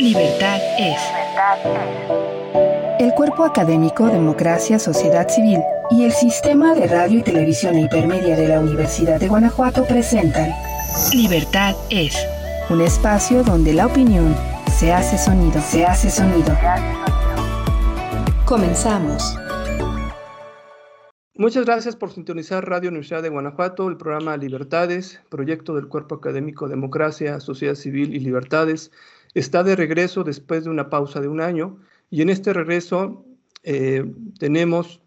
Libertad es. El Cuerpo Académico Democracia, Sociedad Civil y el Sistema de Radio y Televisión Hipermedia de la Universidad de Guanajuato presentan Libertad es. Un espacio donde la opinión se hace sonido, se hace sonido. Comenzamos. Muchas gracias por sintonizar Radio Universidad de Guanajuato, el programa Libertades, proyecto del Cuerpo Académico Democracia, Sociedad Civil y Libertades, está de regreso después de una pausa de un año y en este regreso eh, tenemos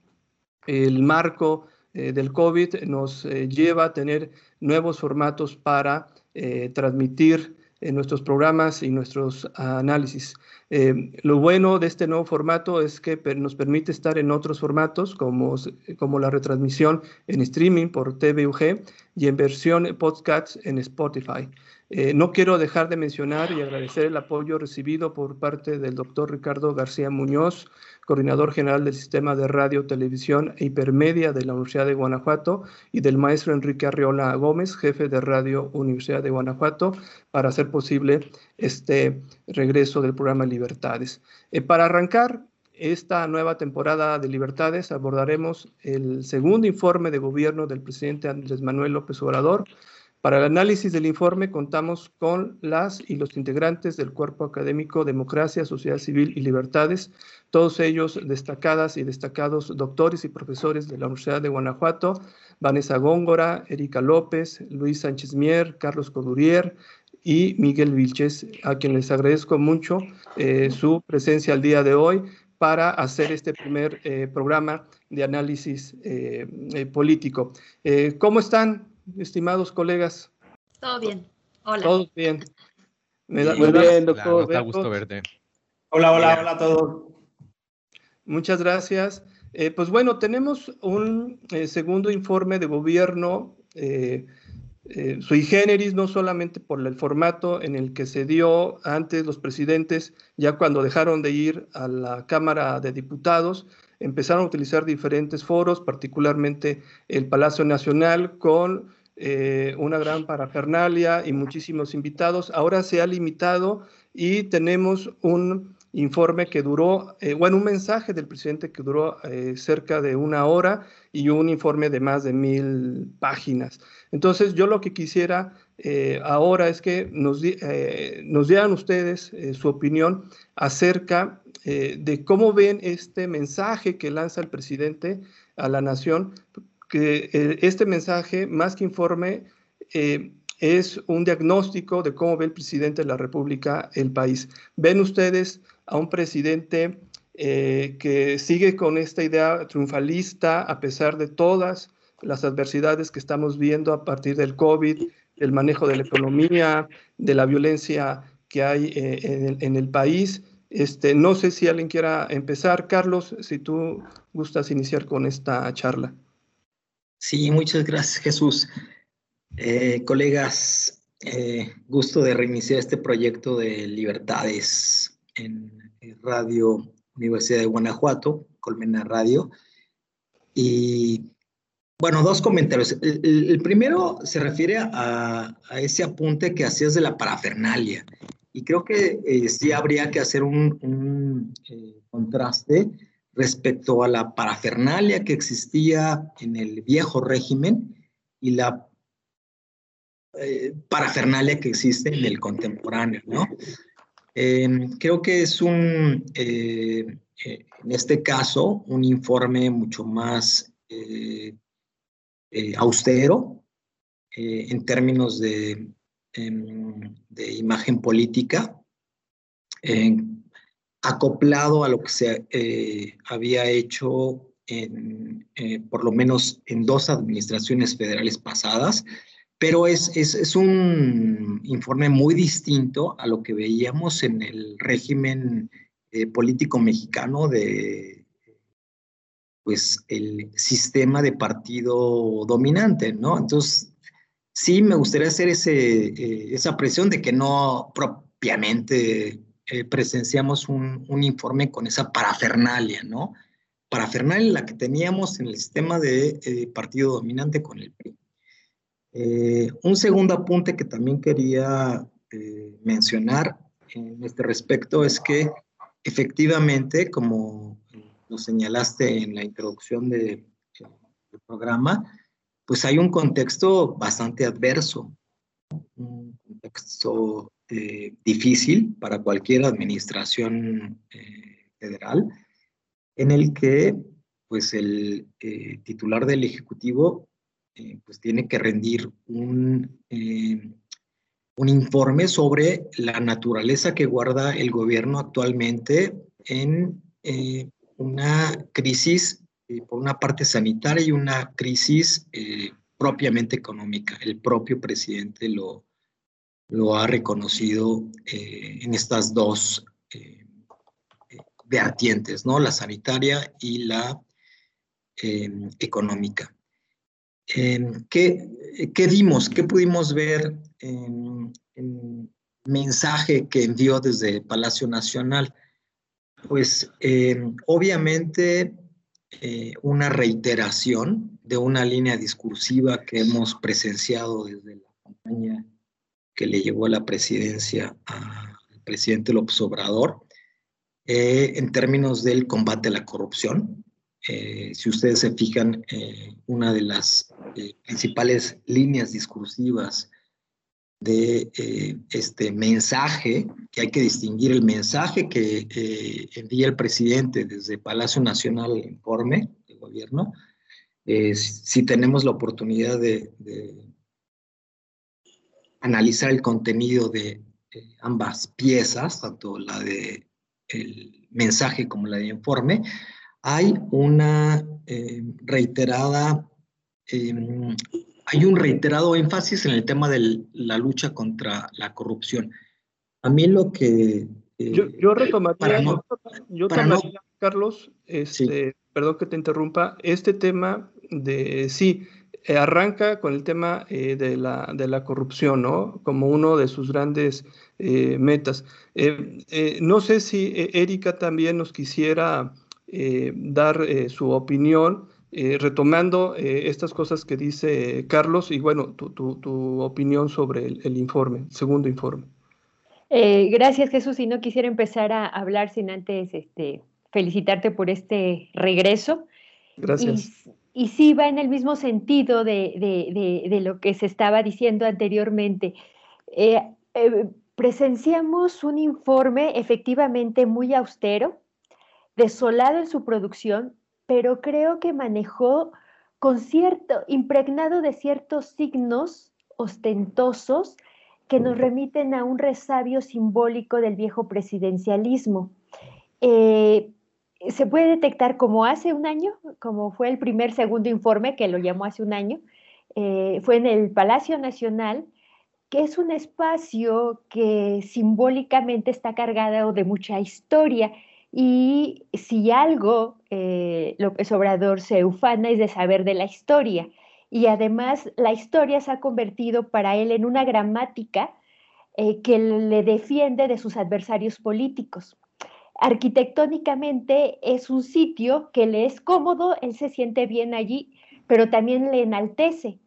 el marco eh, del COVID, nos eh, lleva a tener nuevos formatos para transmitir nuestros programas y nuestros análisis. lo bueno de este nuevo formato es que nos permite estar en otros formatos como, como la retransmisión en streaming por TVUG y en versión podcast en Spotify. Eh, no quiero dejar de mencionar y agradecer el apoyo recibido por parte del doctor Ricardo García Muñoz, coordinador general del Sistema de Radio, Televisión e Hipermedia de la Universidad de Guanajuato, y del maestro Enrique Arriola Gómez, jefe de Radio Universidad de Guanajuato, para hacer posible este regreso del programa Libertades. Eh, para arrancar, esta nueva temporada de Libertades abordaremos el segundo informe de gobierno del presidente Andrés Manuel López Obrador para el análisis del informe contamos con las y los integrantes del Cuerpo Académico Democracia, Sociedad Civil y Libertades, todos ellos destacadas y destacados doctores y profesores de la Universidad de Guanajuato, Vanessa Góngora, Erika López, Luis Sánchez Mier, Carlos Codurier y Miguel Vilches, a quien les agradezco mucho eh, su presencia el día de hoy para hacer este primer eh, programa de análisis eh, político. ¿Cómo están? Estimados colegas? Todo bien. Hola. Todo bien. Me da, Muy bien, doctor. Hola, gusto verte. Hola, hola, hola a todos. Muchas gracias. Eh, pues bueno, tenemos un eh, segundo informe de gobierno eh, sui generis, no solamente por el formato en el que se dio antes los presidentes, ya cuando dejaron de ir a la Cámara de Diputados, empezaron a utilizar diferentes foros, particularmente el Palacio Nacional, con eh, una gran parafernalia y muchísimos invitados. Ahora se ha limitado y tenemos un informe que duró, eh, bueno, un mensaje del presidente que duró eh, cerca de una hora y un informe de más de mil páginas. Entonces, yo lo que quisiera ahora es que nos, nos dieran ustedes su opinión acerca eh, de cómo ven este mensaje que lanza el presidente a la nación, que eh, este mensaje, más que informe, eh, es un diagnóstico de cómo ve el presidente de la República el país. ¿Ven ustedes a un presidente que sigue con esta idea triunfalista a pesar de todas las adversidades que estamos viendo a partir del COVID, del manejo de la economía, de la violencia que hay en el país? Este, no sé si alguien quiera empezar. Carlos, si tú gustas iniciar con esta charla. Sí, muchas gracias, Jesús. Eh, colegas, eh, gusto de reiniciar este proyecto de libertades en Radio Universidad de Guanajuato, Colmena Radio. Y bueno, dos comentarios. El, primero se refiere a, a, ese apunte que hacías de la parafernalia. Y creo que eh, sí habría que hacer un, eh, contraste respecto a la parafernalia que existía en el viejo régimen y la eh, parafernalia que existe en el contemporáneo, ¿no? Em, creo que es un, en este caso, un informe mucho más austero en términos de de imagen política, acoplado a lo que se eh, había hecho eh, por lo menos en dos administraciones federales pasadas, pero es, es, es, un informe muy distinto a lo que veíamos en el régimen eh, político mexicano de pues el sistema de partido dominante, ¿no? Entonces, sí me gustaría hacer eh, esa presión de que no propiamente eh, presenciamos un, informe con esa parafernalia, ¿no? Parafernalia la que teníamos en el sistema de eh, partido dominante con el PRI. un segundo apunte que también quería mencionar en este respecto es que efectivamente, como lo señalaste en la introducción de, del programa, pues hay un contexto bastante adverso, un contexto eh, difícil para cualquier administración eh, federal, en el que pues el eh, titular del Ejecutivo pues tiene que rendir un, un informe sobre la naturaleza que guarda el gobierno actualmente en una crisis eh, por una parte sanitaria y una crisis eh, propiamente económica. El propio presidente lo, lo ha reconocido eh, en estas dos vertientes, ¿no? La sanitaria y la económica. ¿qué, ¿Qué vimos? ¿Qué pudimos ver en, el mensaje que envió desde Palacio Nacional? Pues obviamente eh, una reiteración de una línea discursiva que hemos presenciado desde la campaña que le llevó a la presidencia al presidente López Obrador eh, en términos del combate a la corrupción. Eh, si ustedes se fijan, una de las principales líneas discursivas de eh, este mensaje, que hay que distinguir el mensaje que eh, envía el presidente desde Palacio Nacional, el informe del gobierno, si tenemos la oportunidad de, analizar el contenido de ambas piezas, tanto la de el mensaje como la de informe, hay una eh, reiterada em, hay un reiterado énfasis en el tema de la lucha contra la corrupción. A mí lo que... Eh, yo, yo retomaría, yo Carlos, este, perdón que te interrumpa, este tema de, sí, eh, arranca con el tema eh, de, la, de, la, corrupción, ¿no? Como uno de sus grandes metas. no sé si Erika también nos quisiera dar su opinión eh, retomando eh, estas cosas que dice Carlos y bueno, tu, opinión sobre el, informe, segundo informe. Eh, gracias Jesús, y no quisiera empezar a hablar sin antes este, felicitarte por este regreso. Gracias. Y, sí va en el mismo sentido de, lo que se estaba diciendo anteriormente. presenciamos un informe efectivamente muy austero, desolado en su producción, pero creo que manejó con cierto, impregnado de ciertos signos ostentosos que nos remiten a un resabio simbólico del viejo presidencialismo. Eh, se puede detectar como hace un año, como fue el primer segundo informe que lo llamó hace un año, eh, fue en el Palacio Nacional, que es un espacio que simbólicamente está cargado de mucha historia y si algo eh, López Obrador se ufana es de saber de la historia. Y además la historia se ha convertido para él en una gramática eh, que le defiende de sus adversarios políticos. Arquitectónicamente es un sitio que le es cómodo, él se siente bien allí, pero también le enaltece.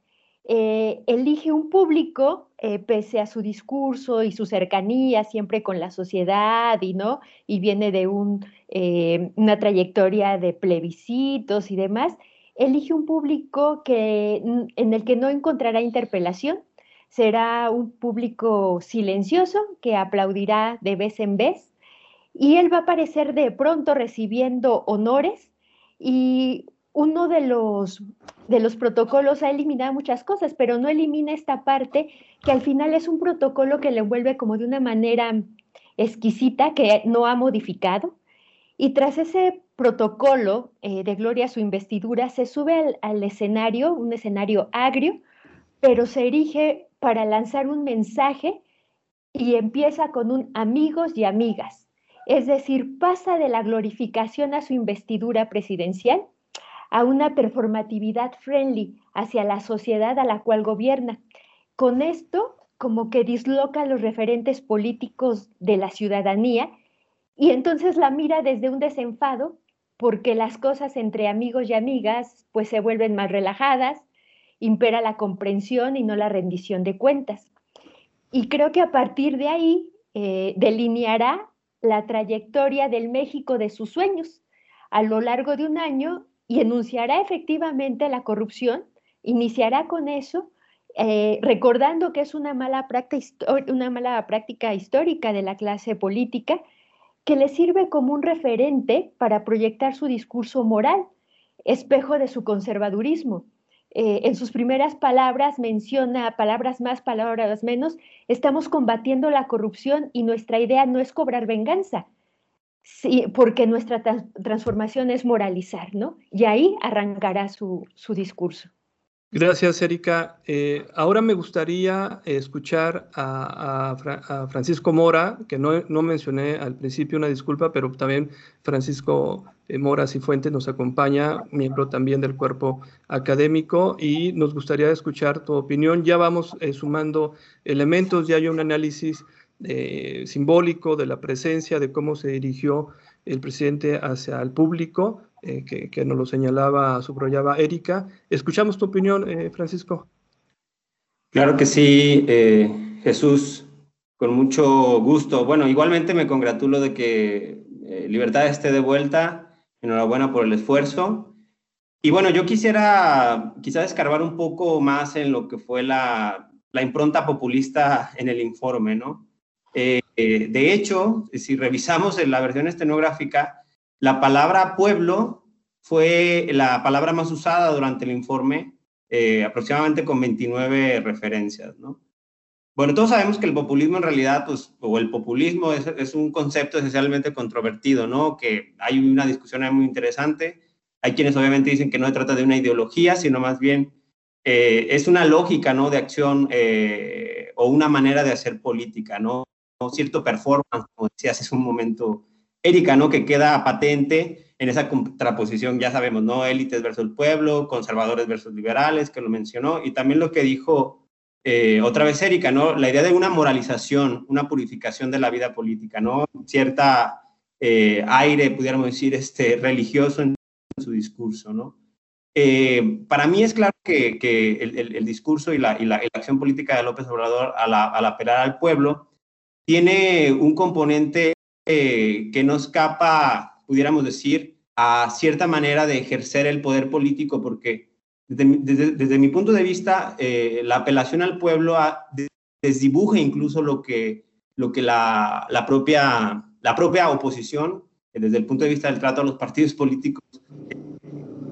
Eh, elige un público, eh, pese a su discurso y su cercanía siempre con la sociedad, y, ¿no? y viene de eh, una trayectoria de plebiscitos y demás, elige un público que, en el que no encontrará interpelación, será un público silencioso que aplaudirá de vez en vez, y él va a aparecer de pronto recibiendo honores y uno de los, de los protocolos ha eliminado muchas cosas, pero no elimina esta parte que al final es un protocolo que le envuelve como de una manera exquisita que no ha modificado. Y tras ese protocolo eh, de Gloria su investidura, se sube al, escenario, un escenario agrio, pero se erige para lanzar un mensaje y empieza con un amigos y amigas. Es decir, pasa de la glorificación a su investidura presidencial a una performatividad friendly hacia la sociedad a la cual gobierna. Con esto, como que disloca los referentes políticos de la ciudadanía y entonces la mira desde un desenfado porque las cosas entre amigos y amigas pues se vuelven más relajadas, impera la comprensión y no la rendición de cuentas. Y creo que a partir de ahí eh, delineará la trayectoria del México de sus sueños a lo largo de un año y enunciará efectivamente la corrupción, iniciará con eso, eh, recordando que es una mala, una mala práctica histórica de la clase política, que le sirve como un referente para proyectar su discurso moral, espejo de su conservadurismo. Eh, en sus primeras palabras menciona palabras más, palabras menos, estamos combatiendo la corrupción y nuestra idea no es cobrar venganza, sí, porque nuestra transformación es moralizar, ¿no? Y ahí arrancará su, su discurso. Gracias, Erika. Eh, ahora me gustaría escuchar a, Francisco Mora, que no, no, mencioné al principio, una disculpa, pero también Francisco eh, Mora Cifuentes nos acompaña, miembro también del cuerpo académico, y nos gustaría escuchar tu opinión. Ya vamos eh, sumando elementos, ya hay un análisis simbólico de la presencia, de cómo se dirigió el presidente hacia el público eh, que, nos lo señalaba, subrayaba Erika. Escuchamos tu opinión, eh, Francisco. Claro que sí, eh, Jesús, con mucho gusto. Bueno, igualmente me congratulo de que Libertad esté de vuelta. Enhorabuena por el esfuerzo. Y bueno, yo quisiera quizás escarbar un poco más en lo que fue la, la impronta populista en el informe, ¿no? De hecho, si revisamos en la versión estenográfica, la palabra pueblo fue la palabra más usada durante el informe, eh, aproximadamente con 29 referencias, ¿no? Bueno, todos sabemos que el populismo en realidad, pues, o el populismo es, un concepto esencialmente controvertido, ¿no? Que hay una discusión muy interesante. Hay quienes obviamente dicen que no se trata de una ideología, sino más bien eh, es una lógica, ¿no? De acción eh, o una manera de hacer política, ¿no? Cierto performance, como decías hace un momento Erika, ¿no? Que queda patente en esa contraposición, ya sabemos, ¿no? Élites versus el pueblo, conservadores versus liberales, que lo mencionó, y también lo que dijo eh, otra vez Erika, ¿no? La idea de una moralización, una purificación de la vida política, ¿no? Cierta eh, aire, pudiéramos decir, este, religioso en su discurso, ¿no? Eh, para mí es claro que, el, discurso y la, acción política de López Obrador al, al apelar al pueblo tiene un componente eh, que no escapa, pudiéramos decir, a cierta manera de ejercer el poder político, porque desde, mi punto de vista, eh, la apelación al pueblo desdibuja incluso lo que, lo que la, la, propia, la propia oposición, desde el punto de vista del trato a los partidos políticos,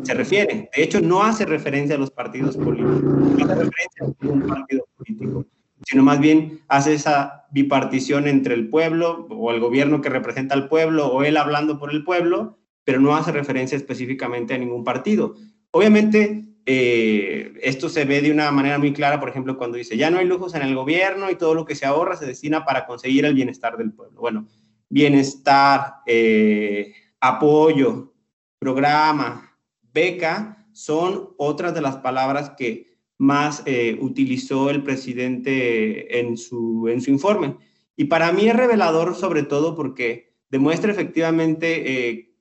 se refiere. De hecho, no hace referencia a los partidos políticos, no hace referencia a un partido político sino más bien hace esa bipartición entre el pueblo o el gobierno que representa al pueblo o él hablando por el pueblo, pero no hace referencia específicamente a ningún partido. Obviamente, eh, esto se ve de una manera muy clara, por ejemplo, cuando dice, ya no hay lujos en el gobierno y todo lo que se ahorra se destina para conseguir el bienestar del pueblo. Bueno, bienestar, eh, apoyo, programa, beca, son otras de las palabras que más eh, utilizó el presidente en su, en su informe. Y para mí es revelador sobre todo porque demuestra efectivamente eh,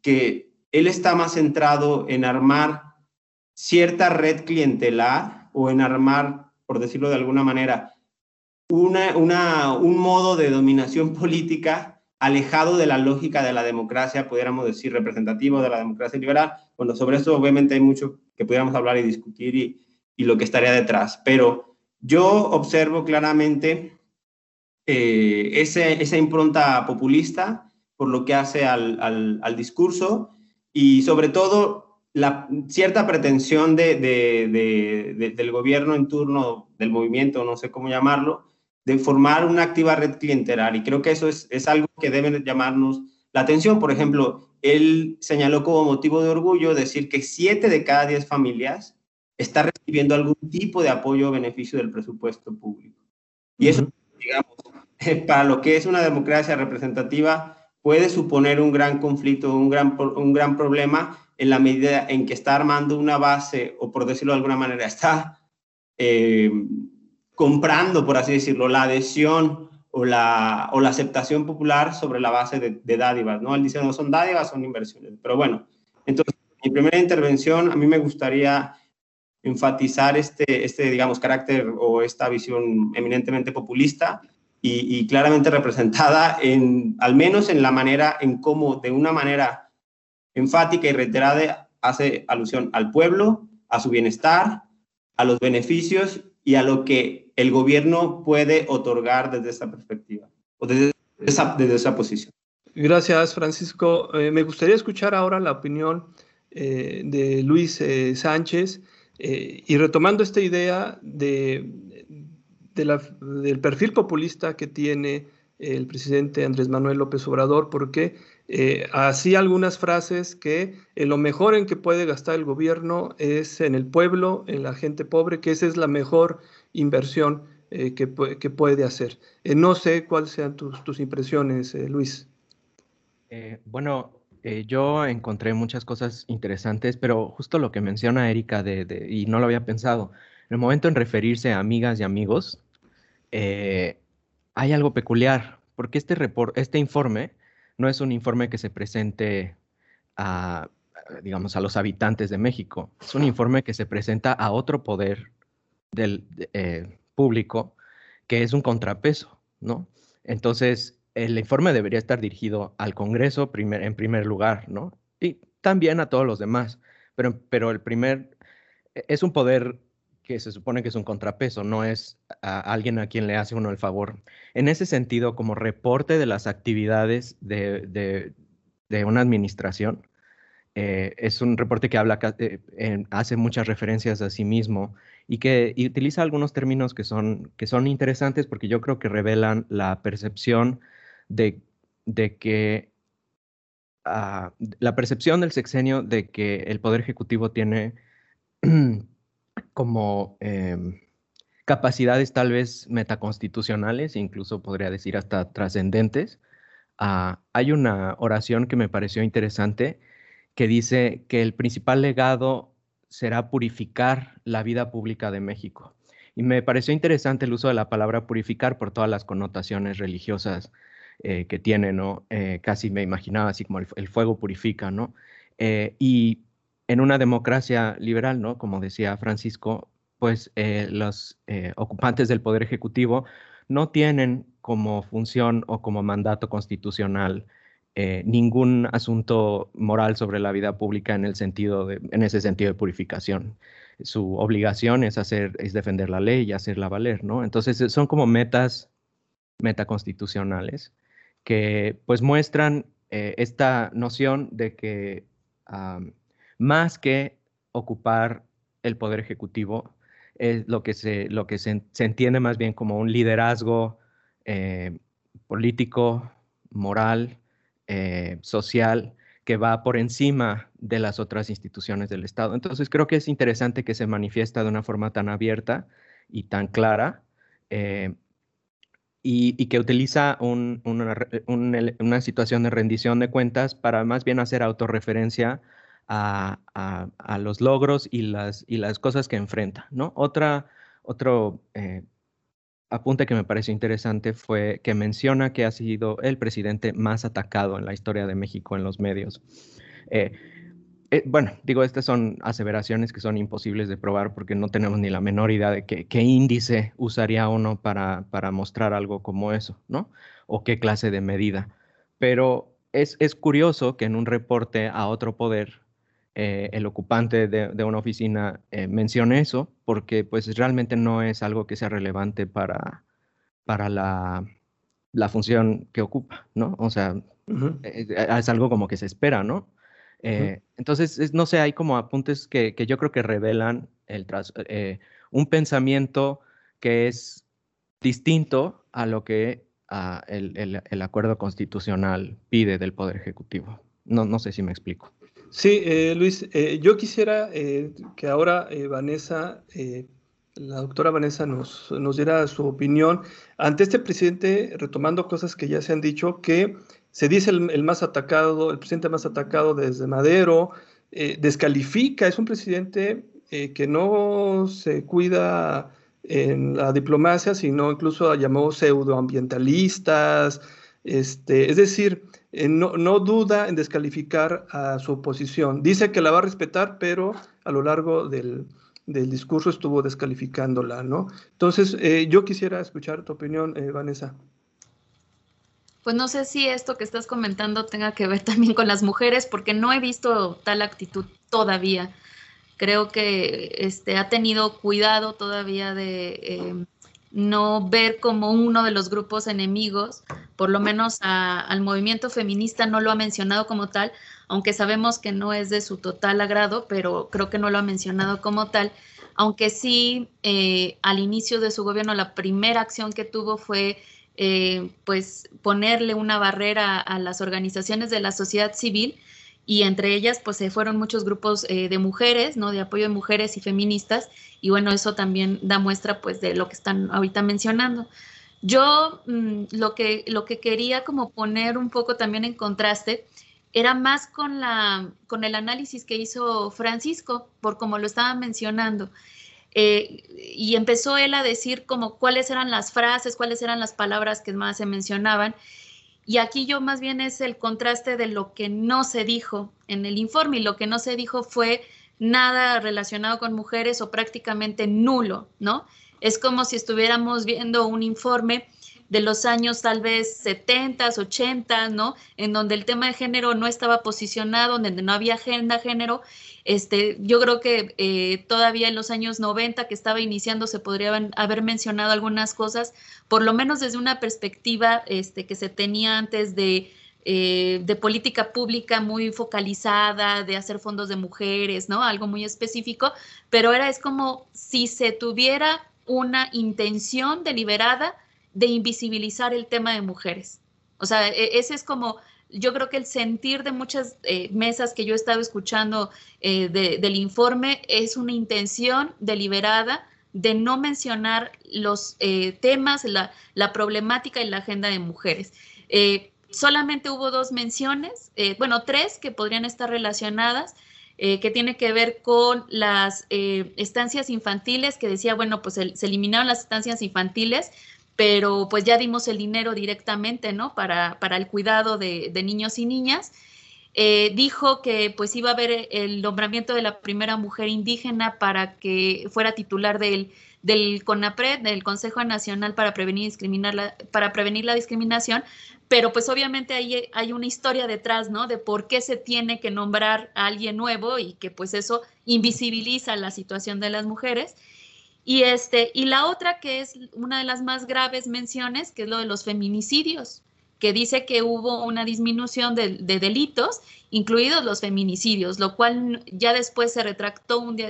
que él está más centrado en armar cierta red clientelar o en armar, por decirlo de alguna manera, una, una, un modo de dominación política alejado de la lógica de la democracia, pudiéramos decir, representativo de la democracia liberal. Bueno, sobre eso obviamente hay mucho que pudiéramos hablar y discutir y, y lo que estaría detrás. Pero yo observo claramente eh, esa impronta populista por lo que hace al, al, discurso y sobre todo la cierta pretensión de, de, del gobierno en turno, del movimiento, no sé cómo llamarlo, de formar una activa red clientelar. Y creo que eso es, es algo que debe llamarnos la atención. Por ejemplo, él señaló como motivo de orgullo decir que siete de cada diez familias está recibiendo algún tipo de apoyo o beneficio del presupuesto público. Y eso, digamos, para lo que es una democracia representativa, puede suponer un gran conflicto, un gran, un gran problema en la medida en que está armando una base, o por decirlo de alguna manera, está eh, comprando, por así decirlo, la adhesión o la, o la aceptación popular sobre la base de, de dádivas, ¿no? Él dice, no son dádivas, son inversiones. Pero bueno, entonces, mi primera intervención, a mí me gustaría enfatizar este, este, digamos, carácter o esta visión eminentemente populista y, claramente representada en, al menos en la manera en cómo de una manera enfática y reiterada hace alusión al pueblo, a su bienestar, a los beneficios y a lo que el gobierno puede otorgar desde esa perspectiva o desde esa, desde esa posición. Gracias, Francisco. Eh, me gustaría escuchar ahora la opinión eh, de Luis eh, Sánchez y retomando esta idea de, del perfil populista que tiene el presidente Andrés Manuel López Obrador, porque eh, así algunas frases que lo mejor en que puede gastar el gobierno es en el pueblo, en la gente pobre, que esa es la mejor inversión eh, que, puede hacer. Eh, no sé cuáles sean tus, impresiones, Luis. bueno, yo encontré muchas cosas interesantes, pero justo lo que menciona Erika, y no lo había pensado, en el momento en referirse a amigas y amigos, hay algo peculiar, porque este, este informe no es un informe que se presente a, digamos, a los habitantes de México. Es un informe que se presenta a otro poder del eh, público que es un contrapeso, ¿no? Entonces, el informe debería estar dirigido al Congreso en primer lugar, ¿no? Y también a todos los demás, pero, el primer, e, es un poder que se supone que es un contrapeso, no es a alguien a quien le hace uno el favor. En ese sentido, como reporte de las actividades de, una administración, eh, es un reporte que habla, eh, hace muchas referencias a sí mismo y que utiliza algunos términos que son interesantes porque yo creo que revelan la percepción de, que ah, la percepción del sexenio de que el Poder Ejecutivo tiene como em, capacidades tal vez metaconstitucionales, incluso podría decir hasta trascendentes. Ah, hay una oración que me pareció interesante que dice que el principal legado será purificar la vida pública de México. Y me pareció interesante el uso de la palabra purificar por todas las connotaciones religiosas eh, que tiene, ¿no? Eh, casi me imaginaba así como el, fuego purifica, ¿no? Eh, y en una democracia liberal, ¿no? Como decía Francisco, pues eh, los eh, ocupantes del Poder Ejecutivo no tienen como función o como mandato constitucional eh, ningún asunto moral sobre la vida pública en, el sentido de, en ese sentido de purificación. Su obligación es, hacer, es defender la ley y hacerla valer, ¿no? Entonces son como metas metaconstitucionales que pues muestran esta noción de que más que ocupar el poder ejecutivo, es lo que se, lo que se, entiende más bien como un liderazgo eh, político, moral, eh, social, que va por encima de las otras instituciones del Estado. Entonces creo que es interesante que se manifiesta de una forma tan abierta y tan clara eh, y, que utiliza una, situación de rendición de cuentas para más bien hacer autorreferencia a, los logros y las, y las cosas que enfrenta. ¿no? Otra, otro eh, apunte que me pareció interesante fue que menciona que ha sido el presidente más atacado en la historia de México en los medios. Eh, eh, bueno, digo, estas son aseveraciones que son imposibles de probar porque no tenemos ni la menor idea de qué, qué índice usaría uno para, para, mostrar algo como eso, ¿no? O qué clase de medida. Pero es, es curioso que en un reporte a otro poder eh, el ocupante de, una oficina eh, mencione eso, porque pues realmente no es algo que sea relevante para, para la, función que ocupa, ¿no? O sea, eh, es, algo como que se espera, ¿no? Entonces, no sé, hay como apuntes que, yo creo que revelan el un pensamiento que es distinto a lo que ah, el, acuerdo constitucional pide del Poder Ejecutivo. No, no sé si me explico. Sí, eh, Luis, eh, yo quisiera eh, que ahora Vanessa, la doctora Vanessa, nos, nos diera su opinión ante este presidente, retomando cosas que ya se han dicho, que se dice el, más atacado, el presidente más atacado desde Madero, descalifica, es un presidente que no se cuida en la diplomacia, sino incluso llamó pseudoambientalistas, este, es decir, eh, no, duda en descalificar a su oposición. Dice que la va a respetar, pero a lo largo del, discurso estuvo descalificándola, ¿no? Entonces, eh, yo quisiera escuchar tu opinión, eh, Vanessa. Pues no sé si esto que estás comentando tenga que ver también con las mujeres, porque no he visto tal actitud todavía. Creo que este, ha tenido cuidado todavía de em, no ver como uno de los grupos enemigos, por lo menos al movimiento feminista no lo ha mencionado como tal, aunque sabemos que no es de su total agrado, pero creo que no lo ha mencionado como tal, aunque sí eh, al inicio de su gobierno la primera acción que tuvo fue eh, pues ponerle una barrera a las organizaciones de la sociedad civil y entre ellas pues se fueron muchos grupos eh, de mujeres, ¿no? De apoyo de mujeres y feministas y bueno, eso también da muestra pues de lo que están ahorita mencionando. Yo mm, lo, que, lo que quería como poner un poco también en contraste era más con, la, con el análisis que hizo Francisco, por como lo estaba mencionando. Eh, y empezó él a decir como cuáles eran las frases, cuáles eran las palabras que más se mencionaban. Y aquí yo más bien es el contraste de lo que no se dijo en el informe y lo que no se dijo fue nada relacionado con mujeres o prácticamente nulo, ¿no? Es como si estuviéramos viendo un informe de los años tal vez 70, 80, ¿no? En donde el tema de género no estaba posicionado, donde no había agenda género. Este, yo creo que eh, todavía en los años 90 que estaba iniciando se podrían haber mencionado algunas cosas, por lo menos desde una perspectiva este, que se tenía antes de, eh, de política pública muy focalizada, de hacer fondos de mujeres, ¿no? Algo muy específico, pero era es como si se tuviera una intención deliberada de invisibilizar el tema de mujeres. O sea, e, ese es como, yo creo que el sentir de muchas eh, mesas que yo he estado escuchando eh, del informe es una intención deliberada de no mencionar los eh, temas, la, la, problemática y la agenda de mujeres. solamente hubo dos menciones, bueno, tres que podrían estar relacionadas. que tiene que ver con las estancias infantiles, que decía, bueno, pues se eliminaron las estancias infantiles, pero pues ya dimos el dinero directamente, ¿no? Para, para el cuidado de, niños y niñas. Eh, dijo que pues iba a haber el nombramiento de la primera mujer indígena para que fuera titular del, del CONAPRED, del Consejo Nacional para prevenir, la, para prevenir la discriminación, pero pues obviamente hay una historia detrás, ¿no? De por qué se tiene que nombrar a alguien nuevo y que pues eso invisibiliza la situación de las mujeres. Y, este, y la otra que es una de las más graves menciones, que es lo de los feminicidios, que dice que hubo una disminución de, delitos, incluidos los feminicidios, lo cual ya después se retractó un día,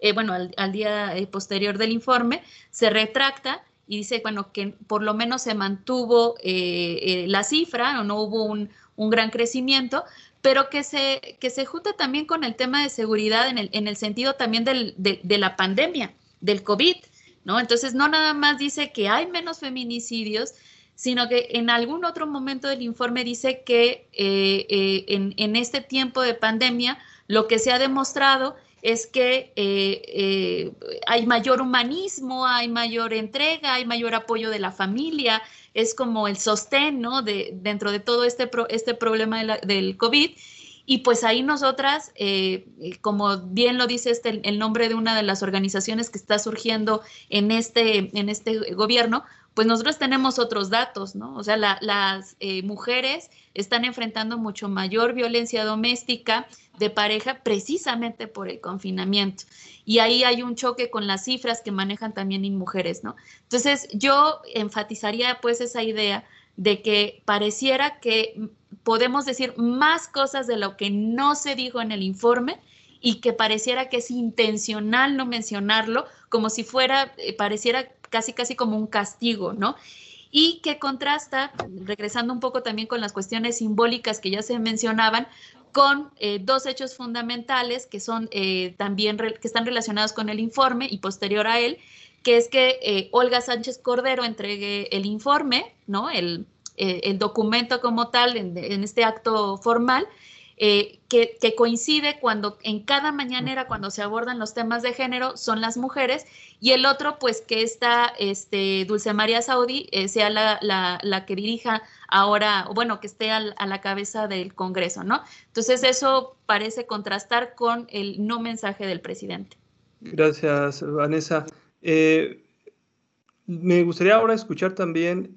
eh, bueno, al, día eh, posterior del informe, se retracta y dice, bueno, que por lo menos se mantuvo eh, la cifra, o no hubo un, gran crecimiento, pero que se, que se junta también con el tema de seguridad en el, en el sentido también del, de la pandemia del COVID, ¿no? Entonces, no nada más dice que hay menos feminicidios, sino que en algún otro momento del informe dice que eh, eh, en, este tiempo de pandemia lo que se ha demostrado es que eh, hay mayor humanismo, hay mayor entrega, hay mayor apoyo de la familia, es como el sostén, ¿no? De, dentro de todo este, este problema del COVID y pues ahí nosotras, eh, como bien lo dice este, el nombre de una de las organizaciones que está surgiendo en este, en este gobierno, pues nosotros tenemos otros datos, ¿no? O sea, las eh, mujeres están enfrentando mucho mayor violencia doméstica de pareja precisamente por el confinamiento. Y ahí hay un choque con las cifras que manejan también en mujeres, ¿no? Entonces, yo enfatizaría pues esa idea de que pareciera que podemos decir más cosas de lo que no se dijo en el informe y que pareciera que es intencional no mencionarlo, como si fuera, eh, pareciera casi, casi como un castigo, ¿no? Y que contrasta, regresando un poco también con las cuestiones simbólicas que ya se mencionaban, con eh, dos hechos fundamentales que son eh, también, que están relacionados con el informe y posterior a él, que es que Olga Sánchez Cordero entregue el informe, ¿no? El, eh, el documento como tal, en, este acto formal, eh, que, coincide cuando en cada mañanera, cuando se abordan los temas de género, son las mujeres, y el otro, pues que esta este, Dulce María Saudí eh, sea la, que dirija ahora, bueno, que esté a la cabeza del Congreso, ¿no? Entonces eso parece contrastar con el no mensaje del presidente. Gracias, Vanessa. Me gustaría ahora escuchar también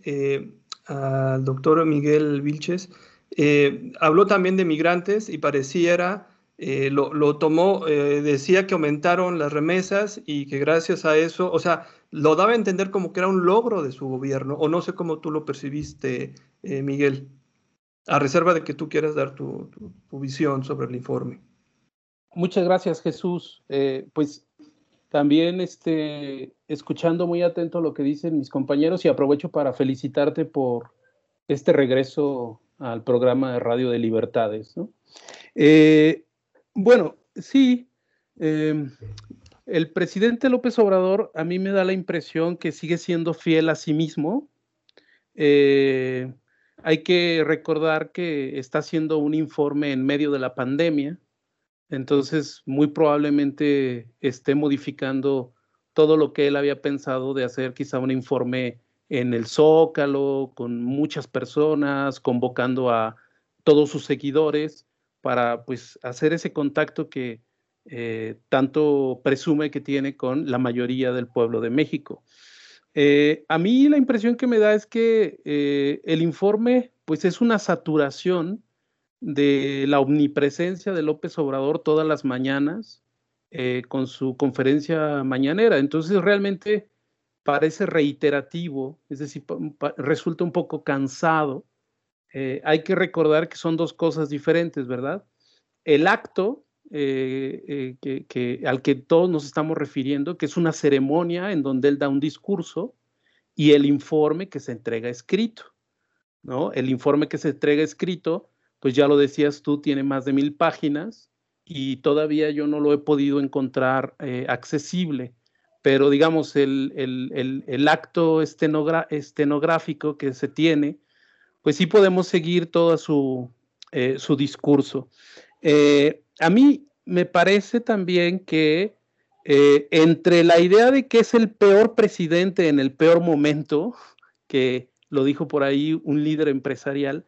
al doctor Miguel Vilches, eh, habló también de migrantes y pareciera, eh, lo, tomó, eh, decía que aumentaron las remesas y que gracias a eso, o sea, lo daba a entender como que era un logro de su gobierno, o no sé cómo tú lo percibiste, Miguel, a reserva de que tú quieras dar tu visión sobre el informe. Muchas gracias, Jesús. pues también este, escuchando muy atento lo que dicen mis compañeros y aprovecho para felicitarte por este regreso al programa de Radio de Libertades. Eh, bueno, sí, em, el presidente López Obrador a mí me da la impresión que sigue siendo fiel a sí mismo. Eh, hay que recordar que está haciendo un informe en medio de la pandemia, entonces muy probablemente esté modificando todo lo que él había pensado de hacer quizá un informe en el Zócalo, con muchas personas, convocando a todos sus seguidores para pues hacer ese contacto que eh, tanto presume que tiene con la mayoría del pueblo de México. Eh, a mí la impresión que me da es que eh, el informe pues es una saturación de la omnipresencia de López Obrador todas las mañanas con su conferencia mañanera. Entonces realmente parece reiterativo, es decir, resulta un poco cansado. Eh, hay que recordar que son dos cosas diferentes, ¿verdad? El acto eh, eh, al que todos nos estamos refiriendo, que es una ceremonia en donde él da un discurso, y el informe que se entrega escrito, ¿no? El informe que se entrega escrito, pues ya lo decías tú, tiene más de mil páginas y todavía yo no lo he podido encontrar accesible pero digamos, el, acto estenográfico que se tiene, pues sí podemos seguir todo su, eh, su discurso. Eh, a mí me parece también que eh, entre la idea de que es el peor presidente en el peor momento, que lo dijo por ahí un líder empresarial,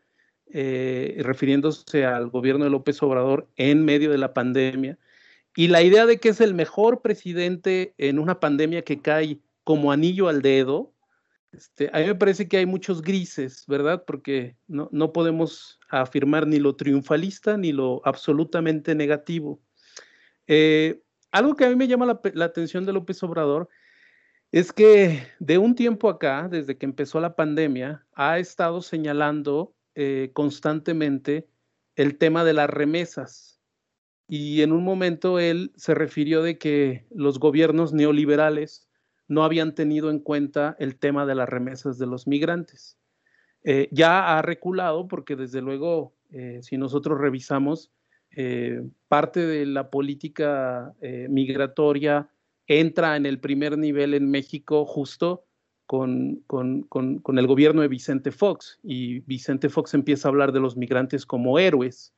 refiriéndose al gobierno de López Obrador en medio de la pandemia, y la idea de que es el mejor presidente en una pandemia que cae como anillo al dedo, este, a mí me parece que hay muchos grises, ¿verdad? Porque no, no podemos afirmar ni lo triunfalista ni lo absolutamente negativo. Eh, algo que a mí me llama la, atención de López Obrador es que de un tiempo acá, desde que empezó la pandemia, ha estado señalando eh, constantemente el tema de las remesas y en un momento él se refirió de que los gobiernos neoliberales no habían tenido en cuenta el tema de las remesas de los migrantes. Eh, ya ha reculado porque desde luego, eh, si nosotros revisamos, parte de la política migratoria entra en el primer nivel en México justo con, con el gobierno de Vicente Fox y Vicente Fox empieza a hablar de los migrantes como héroes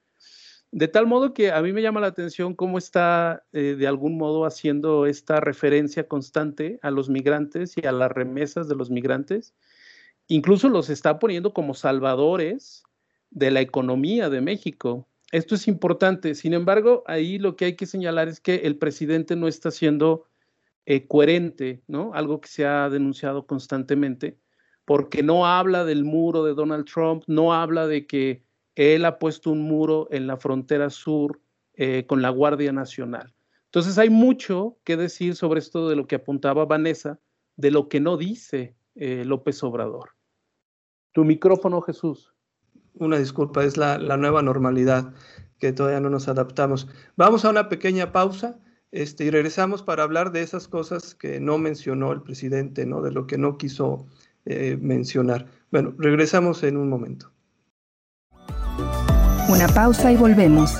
de tal modo que a mí me llama la atención cómo está eh, de algún modo haciendo esta referencia constante a los migrantes y a las remesas de los migrantes. Incluso los está poniendo como salvadores de la economía de México. Esto es importante. Sin embargo, ahí lo que hay que señalar es que el presidente no está siendo eh, coherente, ¿no? Algo que se ha denunciado constantemente, porque no habla del muro de Donald Trump, no habla de que él ha puesto un muro en la frontera sur eh, con la Guardia Nacional. Entonces hay mucho que decir sobre esto de lo que apuntaba Vanessa, de lo que no dice eh, López Obrador. Tu micrófono, Jesús. Una disculpa, es la, nueva normalidad que todavía no nos adaptamos. Vamos a una pequeña pausa este, y regresamos para hablar de esas cosas que no mencionó el presidente, ¿no? de lo que no quiso eh, mencionar. Bueno, regresamos en un momento. Una pausa y volvemos.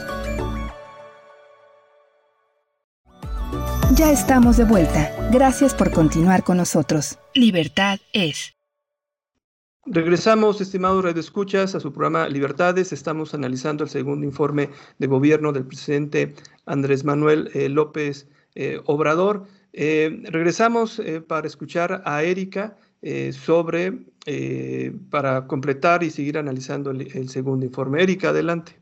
Ya estamos de vuelta. Gracias por continuar con nosotros. Libertad es. Regresamos, estimados redescuchas, a su programa Libertades. Estamos analizando el segundo informe de gobierno del presidente Andrés Manuel eh, López eh, Obrador. Eh, regresamos para escuchar a Erika sobre para completar y seguir analizando el, segundo informe. Erika, adelante.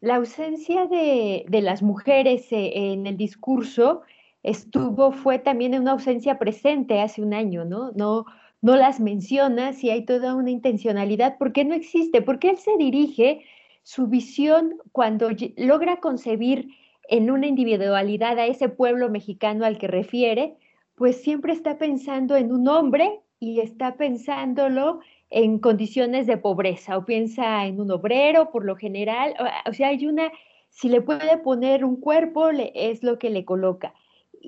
La ausencia de, las mujeres en el discurso estuvo, fue también una ausencia presente hace un año. No, no las menciona, si hay toda una intencionalidad, ¿por qué no existe? Porque él se dirige, su visión cuando logra concebir en una individualidad a ese pueblo mexicano al que refiere, pues siempre está pensando en un hombre y está pensándolo en condiciones de pobreza o piensa en un obrero por lo general, o, sea, hay una, si le puede poner un cuerpo, es lo que le coloca.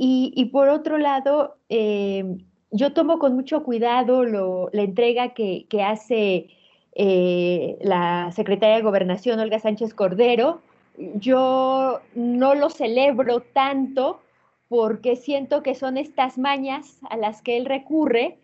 Y, por otro lado, eh, yo tomo con mucho cuidado la entrega que, hace eh, la secretaria de Gobernación, Olga Sánchez Cordero. Yo no lo celebro tanto porque siento que son estas mañas a las que él recurre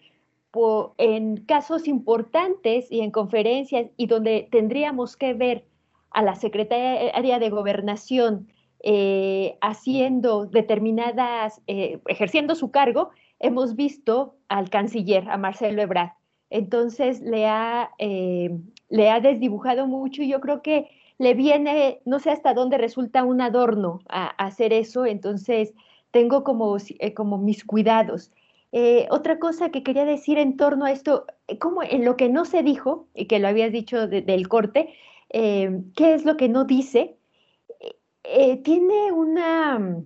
en casos importantes y en conferencias y donde tendríamos que ver a la secretaria de Gobernación eh, haciendo determinadas, eh, ejerciendo su cargo, hemos visto al canciller, a Marcelo Ebrard. Entonces le ha, eh, le ha desdibujado mucho y yo creo que le viene, no sé hasta dónde resulta un adorno hacer eso, entonces tengo como, como mis cuidados. Eh, otra cosa que quería decir en torno a esto, eh, como en lo que no se dijo, y que lo habías dicho del corte, eh, ¿qué es lo que no dice? tiene una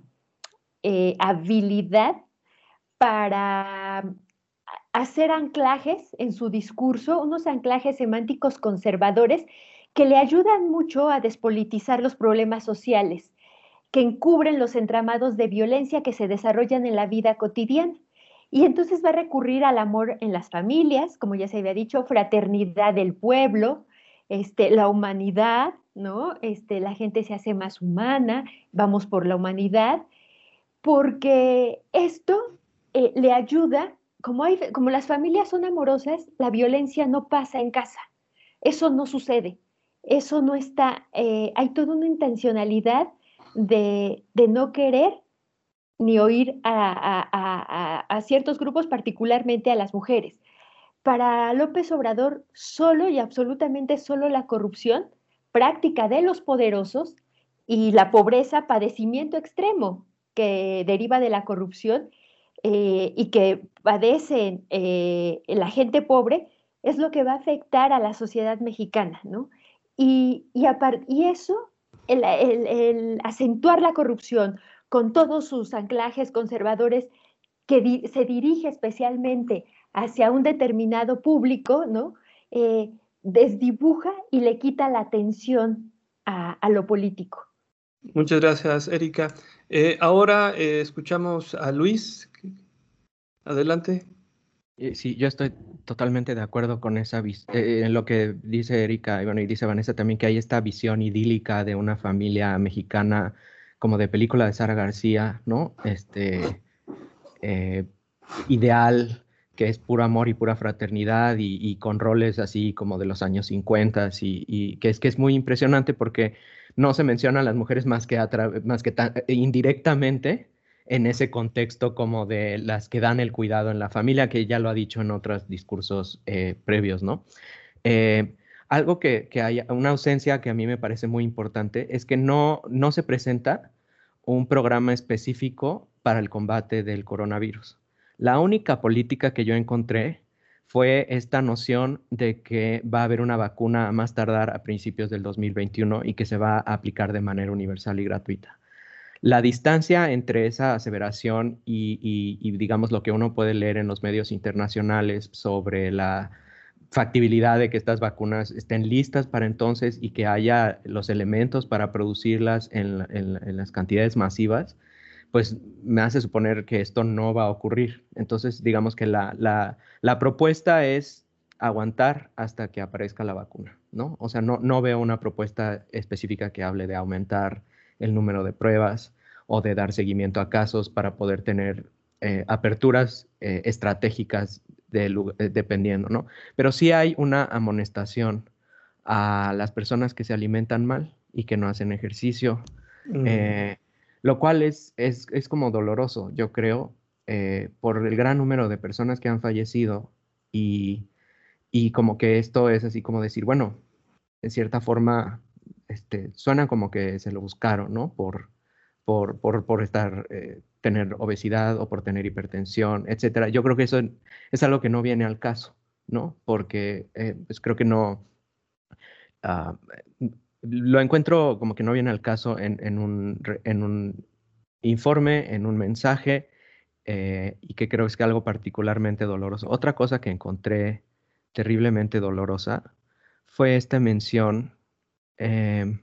habilidad para hacer anclajes en su discurso, unos anclajes semánticos conservadores que le ayudan mucho a despolitizar los problemas sociales, que encubren los entramados de violencia que se desarrollan en la vida cotidiana. Y entonces va a recurrir al amor en las familias, como ya se había dicho, fraternidad del pueblo, este, la humanidad, ¿no? Este, la gente se hace más humana, vamos por la humanidad, porque esto eh, le ayuda, como, hay, como las familias son amorosas, la violencia no pasa en casa, eso no sucede, eso no está, eh, hay toda una intencionalidad de, de no querer ni oír a, ciertos grupos, particularmente a las mujeres. Para López Obrador, solo y absolutamente solo la corrupción, práctica de los poderosos y la pobreza, padecimiento extremo que deriva de la corrupción eh, y que padecen eh, la gente pobre, es lo que va a afectar a la sociedad mexicana, ¿no? Y, y, eso, el acentuar la corrupción, con todos sus anclajes conservadores, que se dirige especialmente hacia un determinado público, ¿no? Eh, desdibuja y le quita la atención a, lo político. Muchas gracias, Erika. Ahora escuchamos a Luis. Adelante. Sí, yo estoy totalmente de acuerdo con esa en lo que dice Erika y, bueno, y dice Vanessa también que hay esta visión idílica de una familia mexicana como de película de Sara García, ¿no? Este, eh, ideal, que es puro amor y pura fraternidad y, con roles así como de los años 50 y, que es que es muy impresionante porque no se mencionan las mujeres más que, más que eh, indirectamente en ese contexto como de las que dan el cuidado en la familia, que ya lo ha dicho en otros discursos eh, previos, ¿no? Algo que, que hay, una ausencia que a mí me parece muy importante es que no, no se presenta un programa específico para el combate del coronavirus. La única política que yo encontré fue esta noción de que va a haber una vacuna a más tardar a principios del 2021 y que se va a aplicar de manera universal y gratuita. La distancia entre esa aseveración y, digamos lo que uno puede leer en los medios internacionales sobre la factibilidad de que estas vacunas estén listas para entonces y que haya los elementos para producirlas en, las cantidades masivas, pues me hace suponer que esto no va a ocurrir. Entonces, digamos que la, propuesta es aguantar hasta que aparezca la vacuna, ¿no? O sea, no, no veo una propuesta específica que hable de aumentar el número de pruebas o de dar seguimiento a casos para poder tener eh, aperturas eh, estratégicas eh, dependiendo, ¿no? Pero sí hay una amonestación a las personas que se alimentan mal y que no hacen ejercicio, mm. eh, lo cual es, es, como doloroso, yo creo, por el gran número de personas que han fallecido y, y, como que esto es así como decir, bueno, en cierta forma, este, suena como que se lo buscaron, ¿no? Por, por, por, estar tener obesidad o por tener hipertensión, etcétera. Yo creo que eso es algo que no viene al caso, ¿no? Porque eh, pues creo que no, ah, lo encuentro como que no viene al caso en, un, en un, informe, en un mensaje, eh, y que creo es que algo particularmente doloroso. Otra cosa que encontré terriblemente dolorosa fue esta mención, em,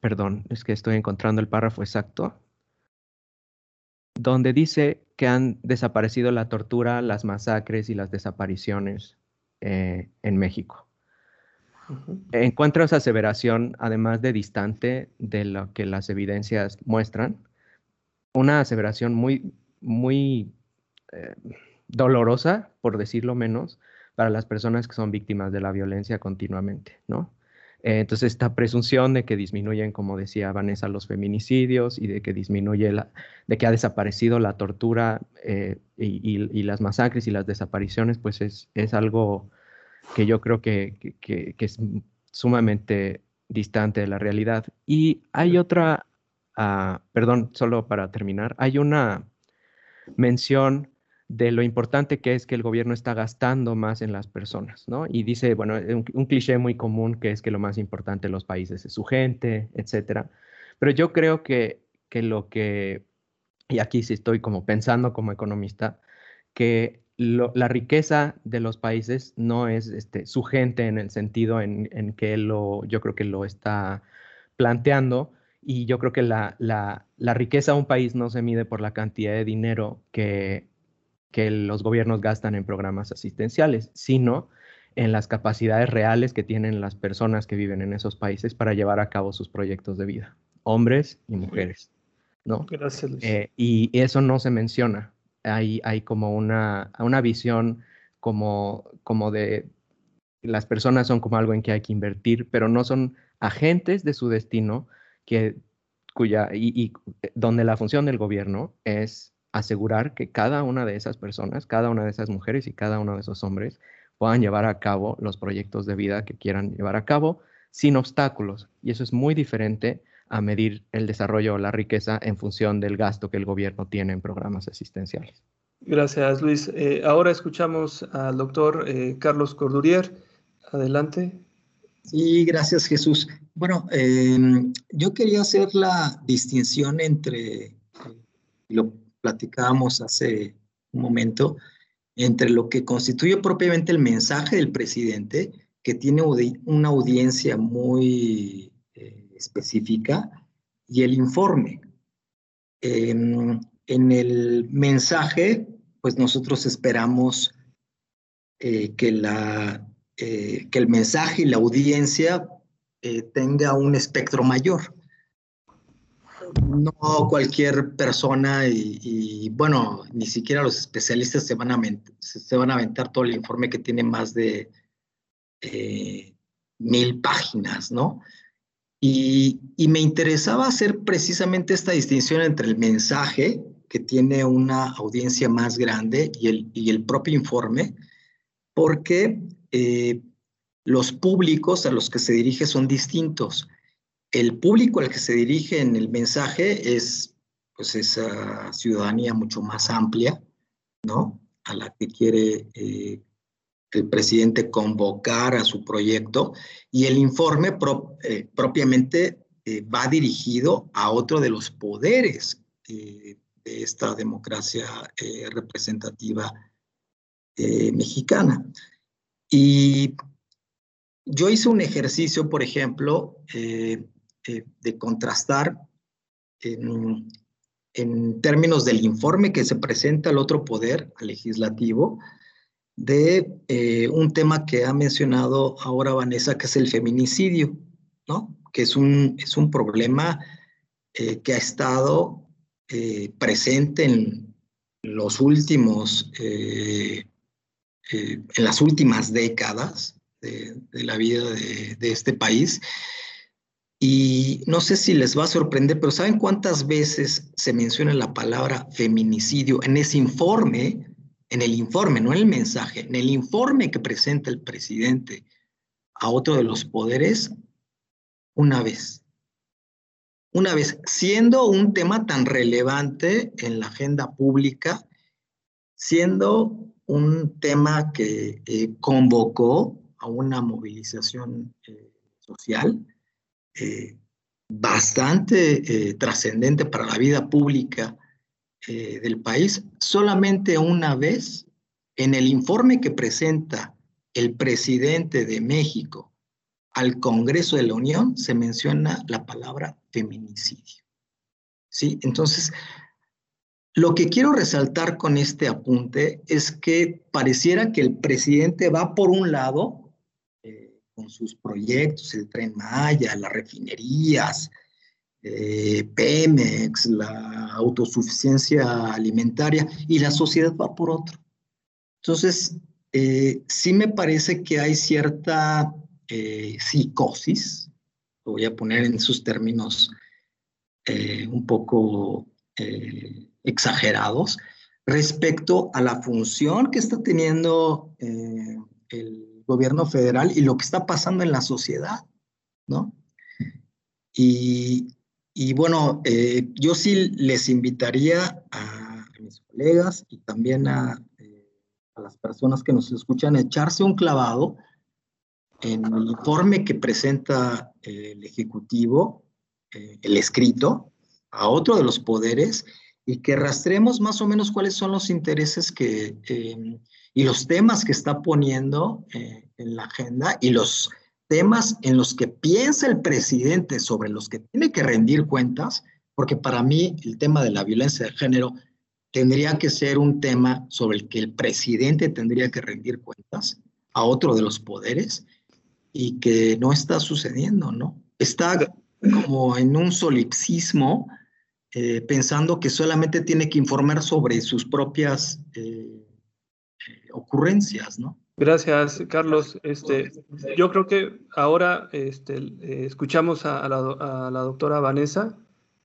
perdón, es que estoy encontrando el párrafo exacto, donde dice que han desaparecido la tortura, las masacres y las desapariciones eh, en México. Encuentro esa aseveración, además de distante de lo que las evidencias muestran, una aseveración muy, muy eh, dolorosa, por decirlo menos, para las personas que son víctimas de la violencia continuamente, ¿no? Eh, entonces, esta presunción de que disminuyen, como decía Vanessa, los feminicidios y de que disminuye la, de que ha desaparecido la tortura eh, y, las masacres y las desapariciones, pues es, es algo que yo creo que, que, es sumamente distante de la realidad. Y hay otra, ah, perdón, solo para terminar, hay una mención de lo importante que es que el gobierno está gastando más en las personas, ¿no? Y dice, bueno, un, cliché muy común que es que lo más importante en los países es su gente, etcétera. Pero yo creo que, que lo que, y aquí sí estoy como pensando como economista, que la riqueza de los países no es este, su gente en el sentido en, en que lo, yo creo que lo está planteando, y yo creo que la, la, la, riqueza de un país no se mide por la cantidad de dinero que que los gobiernos gastan en programas asistenciales, sino en las capacidades reales que tienen las personas que viven en esos países para llevar a cabo sus proyectos de vida, hombres y mujeres. ¿no? Gracias. Eh, y eso no se menciona. Hay, hay como una, una visión como, como de las personas son como algo en que hay que invertir, pero no son agentes de su destino que, cuya, y eh, donde la función del gobierno es asegurar que cada una de esas personas, cada una de esas mujeres y cada uno de esos hombres puedan llevar a cabo los proyectos de vida que quieran llevar a cabo sin obstáculos. Y eso es muy diferente a medir el desarrollo o la riqueza en función del gasto que el gobierno tiene en programas asistenciales. Gracias, Luis. Eh, ahora escuchamos al doctor eh, Carlos Cordurier. Adelante. Sí, gracias, Jesús. Bueno, em, yo quería hacer la distinción entre eh, lo platicábamos hace un momento, entre lo que constituye propiamente el mensaje del presidente, que tiene una audiencia muy eh, específica, y el informe. en el mensaje, pues nosotros esperamos eh, que, la, eh, que el mensaje y la audiencia tenga un espectro mayor no cualquier persona y, bueno, ni siquiera los especialistas se van a, se van a aventar todo el informe que tiene más de eh, mil páginas, ¿no? Y, me interesaba hacer precisamente esta distinción entre el mensaje, que tiene una audiencia más grande, y el, y el propio informe, porque eh, los públicos a los que se dirige son distintos el público al que se dirige en el mensaje es pues esa ciudadanía mucho más amplia, ¿no? A la que quiere eh, el presidente convocar a su proyecto y el informe eh, propiamente eh, va dirigido a otro de los poderes de esta democracia representativa mexicana. Y yo hice un ejercicio, por ejemplo, de contrastar en, términos del informe que se presenta al otro poder, al legislativo, de eh, un tema que ha mencionado ahora Vanessa, que es el feminicidio, ¿no? Que es un, es un problema eh, que ha estado presente en los últimos, en las últimas décadas de, la vida de este país y no sé si les va a sorprender, pero ¿saben cuántas veces se menciona la palabra feminicidio en ese informe? En el informe, no en el mensaje, en el informe que presenta el presidente a otro de los poderes, una vez. una vez, siendo un tema tan relevante en la agenda pública, siendo un tema que eh, convocó a una movilización eh, social eh, bastante trascendente para la vida pública del país, solamente una vez en el informe que presenta el presidente de México al Congreso de la Unión se menciona la palabra feminicidio. ¿Sí? Entonces, lo que quiero resaltar con este apunte es que pareciera que el presidente va por un lado eh, con sus proyectos, el tren Maya, las refinerías, eh, Pemex, la autosuficiencia alimentaria, y la sociedad va por otro. Entonces, eh, sí me parece que hay cierta eh, psicosis, lo voy a poner en sus términos eh, un poco eh, exagerados, respecto a la función que está teniendo el gobierno federal y lo que está pasando en la sociedad, ¿no? Y, bueno, yo sí les invitaría a, mis colegas y también a, a las personas que nos escuchan a echarse un clavado en el informe que presenta eh, el Ejecutivo, eh, el escrito, a otro de los poderes y que rastremos más o menos cuáles son los intereses que, em, y los temas que está poniendo eh, en la agenda y los temas en los que piensa el presidente sobre los que tiene que rendir cuentas, porque para mí el tema de la violencia de género tendría que ser un tema sobre el que el presidente tendría que rendir cuentas a otro de los poderes y que no está sucediendo, ¿no? Está como en un solipsismo, eh, pensando que solamente tiene que informar sobre sus propias eh, ocurrencias, ¿no? Gracias, Carlos. Este, yo creo que ahora este, eh, escuchamos a, la, a, la, doctora Vanessa.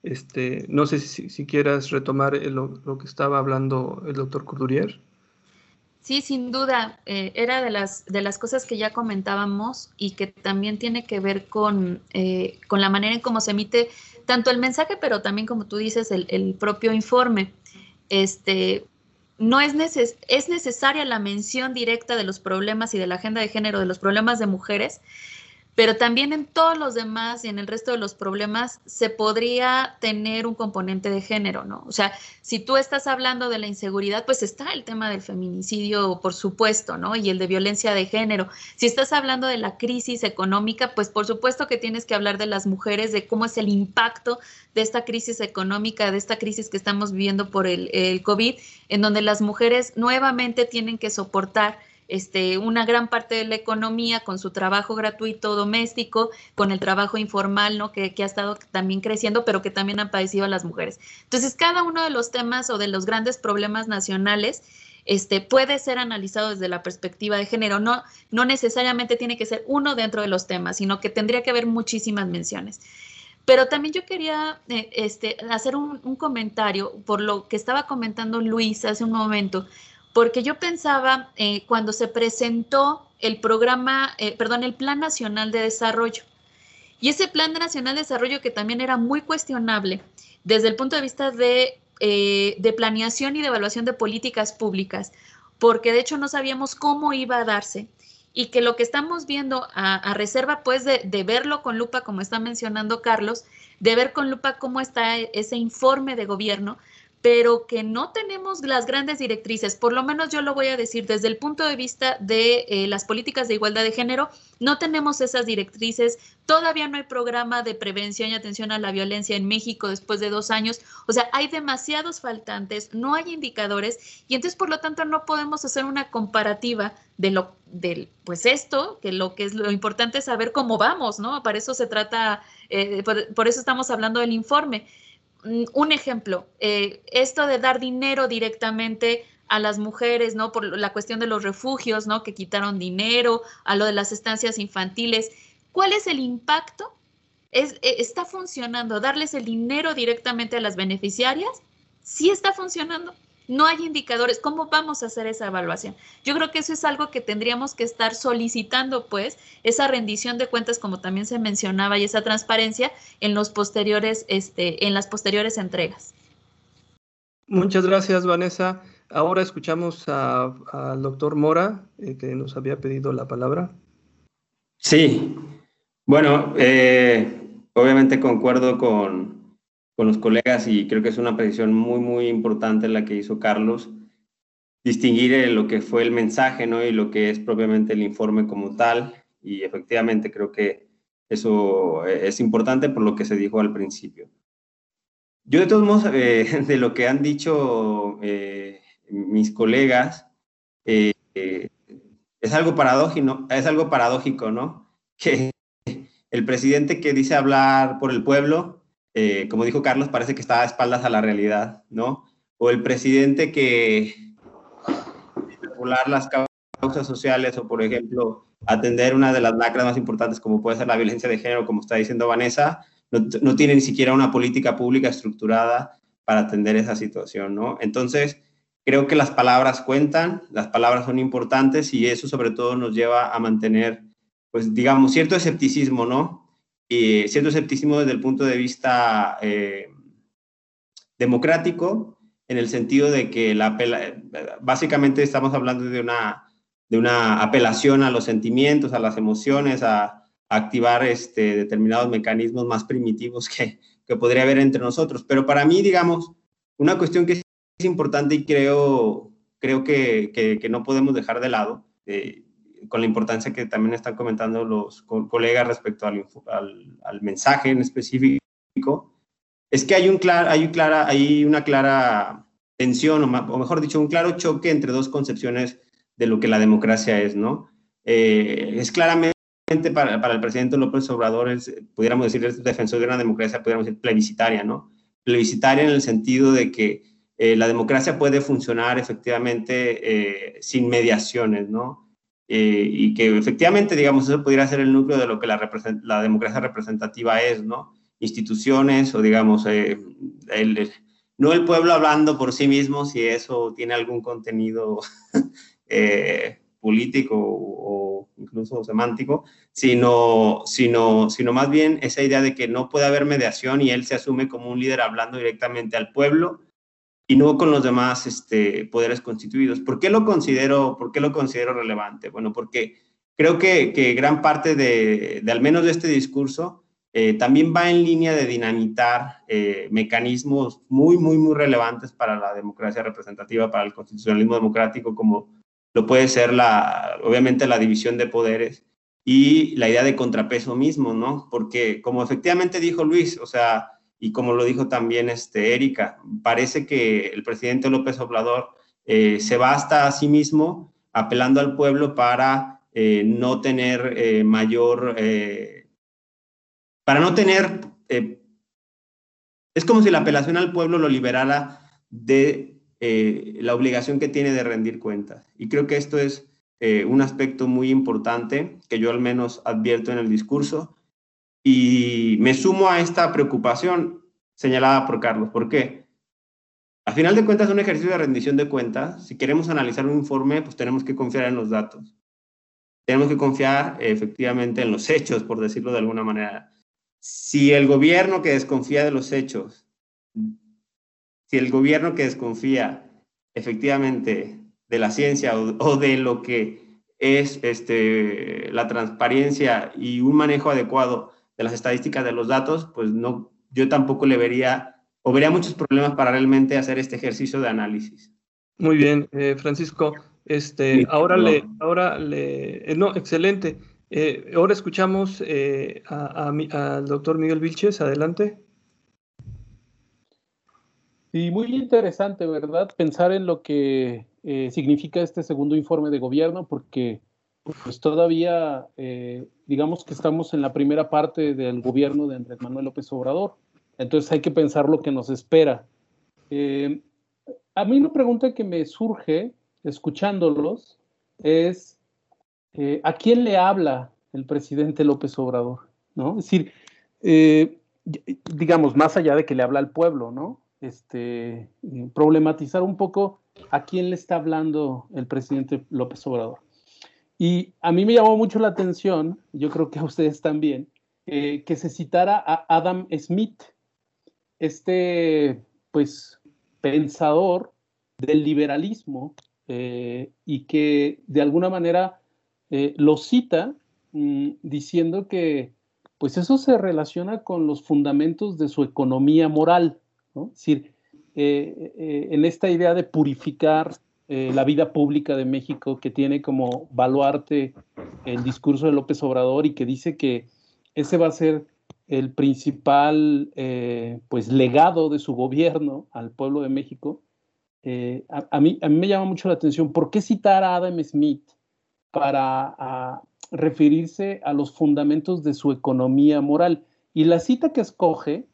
Este, no sé si, si quieras retomar lo, lo, que estaba hablando el doctor Courdurier. Sí, sin duda, eh, era de las, de las cosas que ya comentábamos y que también tiene que ver con, eh, con la manera en cómo se emite tanto el mensaje, pero también, como tú dices, el, el propio informe. Este, no es, neces es necesaria la mención directa de los problemas y de la agenda de género, de los problemas de mujeres, pero también en todos los demás y en el resto de los problemas se podría tener un componente de género, ¿no? O sea, si tú estás hablando de la inseguridad, pues está el tema del feminicidio, por supuesto, ¿no? Y el de violencia de género. Si estás hablando de la crisis económica, pues por supuesto que tienes que hablar de las mujeres, de cómo es el impacto de esta crisis económica, de esta crisis que estamos viviendo por el, el COVID, en donde las mujeres nuevamente tienen que soportar este, una gran parte de la economía con su trabajo gratuito doméstico, con el trabajo informal, ¿no? Que, ha estado también creciendo, pero que también han padecido las mujeres. Entonces, cada uno de los temas o de los grandes problemas nacionales este, puede ser analizado desde la perspectiva de género. No, no necesariamente tiene que ser uno dentro de los temas, sino que tendría que haber muchísimas menciones. Pero también yo quería eh, este, hacer un, comentario por lo que estaba comentando Luis hace un momento porque yo pensaba eh, cuando se presentó el programa, eh, perdón, el Plan Nacional de Desarrollo. Y ese Plan Nacional de Desarrollo que también era muy cuestionable desde el punto de vista de, eh, de planeación y de evaluación de políticas públicas, porque de hecho no sabíamos cómo iba a darse y que lo que estamos viendo a, reserva pues de, de, verlo con lupa, como está mencionando Carlos, de ver con lupa cómo está ese informe de gobierno, pero que no tenemos las grandes directrices, por lo menos yo lo voy a decir desde el punto de vista de eh, las políticas de igualdad de género, no tenemos esas directrices, todavía no hay programa de prevención y atención a la violencia en México después de dos años, o sea, hay demasiados faltantes, no hay indicadores y entonces por lo tanto no podemos hacer una comparativa de lo del pues esto, que lo que es lo importante es saber cómo vamos, ¿no? Para eso se trata, eh, por, por eso estamos hablando del informe. Mm, un ejemplo, eh, esto de dar dinero directamente a las mujeres, ¿no? Por la cuestión de los refugios, ¿no? Que quitaron dinero, a lo de las estancias infantiles. ¿Cuál es el impacto? ¿Es, e, ¿Está funcionando darles el dinero directamente a las beneficiarias? Sí está funcionando. No hay indicadores. ¿Cómo vamos a hacer esa evaluación? Yo creo que eso es algo que tendríamos que estar solicitando, pues, esa rendición de cuentas, como también se mencionaba, y esa transparencia en los posteriores, este, en las posteriores entregas. Muchas gracias, Vanessa. Ahora escuchamos al doctor Mora, eh, que nos había pedido la palabra. Sí, bueno, eh, obviamente concuerdo con, con, los colegas y creo que es una precisión muy, muy importante la que hizo Carlos, distinguir lo que fue el mensaje ¿no? y lo que es propiamente el informe como tal. Y efectivamente creo que eso es importante por lo que se dijo al principio. Yo de todos modos, eh, de lo que han dicho eh, mis colegas, eh, es, algo paradójico, es algo paradójico, ¿no? Que el presidente que dice hablar por el pueblo, como dijo Carlos, parece que está a espaldas a la realidad, ¿no? O el presidente que regular las causas sociales o, por ejemplo, atender una de las lacras más importantes como puede ser la violencia de género, como está diciendo Vanessa, no, tiene ni siquiera una política pública estructurada para atender esa situación, ¿no? Entonces, creo que las palabras cuentan, las palabras son importantes y eso sobre todo nos lleva a mantener, pues digamos, cierto escepticismo, ¿no? Y cierto escepticismo desde el punto de vista eh, democrático, en el sentido de que la básicamente estamos hablando de una, de una apelación a los sentimientos, a las emociones, a, activar este, determinados mecanismos más primitivos que, que podría haber entre nosotros. Pero para mí, digamos, una cuestión que es importante y creo, creo que, que, no podemos dejar de lado, eh, con la importancia que también están comentando los colegas respecto al, al, mensaje en específico, es que hay, un hay, clara, hay una clara tensión, o, mejor dicho, un claro choque entre dos concepciones de lo que la democracia es, ¿no? Eh, es claramente para, para, el presidente López Obrador es, pudiéramos decir, es defensor de una democracia, pudiéramos decir, plebiscitaria, ¿no? Plebiscitaria en el sentido de que eh, la democracia puede funcionar efectivamente eh, sin mediaciones, ¿no? Eh, y que efectivamente, digamos, eso pudiera ser el núcleo de lo que la, democracia representativa es, ¿no? Instituciones o, digamos, el, no el pueblo hablando por sí mismo, si eso tiene algún contenido político o incluso semántico, sino, sino, sino más bien esa idea de que no puede haber mediación y él se asume como un líder hablando directamente al pueblo y no con los demás este, poderes constituidos. ¿Por qué lo considero, por qué lo considero relevante? Bueno, porque creo que, gran parte de, de, al menos de este discurso eh, también va en línea de dinamitar eh, mecanismos muy, muy, muy relevantes para la democracia representativa, para el constitucionalismo democrático, como lo puede ser la, obviamente la división de poderes y la idea de contrapeso mismo, ¿no? Porque como efectivamente dijo Luis, o sea, y como lo dijo también este, Erika, parece que el presidente López Obrador eh, se basta a sí mismo apelando al pueblo para eh, no tener eh, mayor, para no tener, es como si la apelación al pueblo lo liberara de eh, la obligación que tiene de rendir cuentas. Y creo que esto es eh, un aspecto muy importante que yo al menos advierto en el discurso y me sumo a esta preocupación señalada por Carlos. ¿Por qué? Al final de cuentas, un ejercicio de rendición de cuentas. Si queremos analizar un informe, pues tenemos que confiar en los datos. Tenemos que confiar efectivamente en los hechos, por decirlo de alguna manera. Si el gobierno que desconfía de los hechos si el gobierno que desconfía efectivamente de la ciencia o, de lo que es este, la transparencia y un manejo adecuado de las estadísticas de los datos, pues no, yo tampoco le vería o vería muchos problemas para realmente hacer este ejercicio de análisis. Muy bien, eh, Francisco. Este, ahora le, ahora le, eh, no, excelente. Eh, ahora escuchamos al doctor Miguel Vilches, adelante. Y muy interesante, ¿verdad? Pensar en lo que eh, significa este segundo informe de gobierno, porque pues todavía, eh, digamos que estamos en la primera parte del gobierno de Andrés Manuel López Obrador. Entonces hay que pensar lo que nos espera. Eh, a mí una pregunta que me surge escuchándolos es, ¿a quién le habla el presidente López Obrador? ¿No? Es decir, digamos, más allá de que le habla al pueblo, ¿no? este, problematizar un poco a quién le está hablando el presidente López Obrador. Y a mí me llamó mucho la atención, yo creo que a ustedes también, eh, que se citara a Adam Smith, este, pues, pensador del liberalismo eh, y que de alguna manera eh, lo cita mm, diciendo que, pues, eso se relaciona con los fundamentos de su economía moral, ¿no? Es decir, en esta idea de purificar la vida pública de México que tiene como baluarte el discurso de López Obrador y que dice que ese va a ser el principal eh, pues legado de su gobierno al pueblo de México. Eh, a, mí, a mí me llama mucho la atención por qué citar a Adam Smith para referirse a los fundamentos de su economía moral. Y la cita que escoge,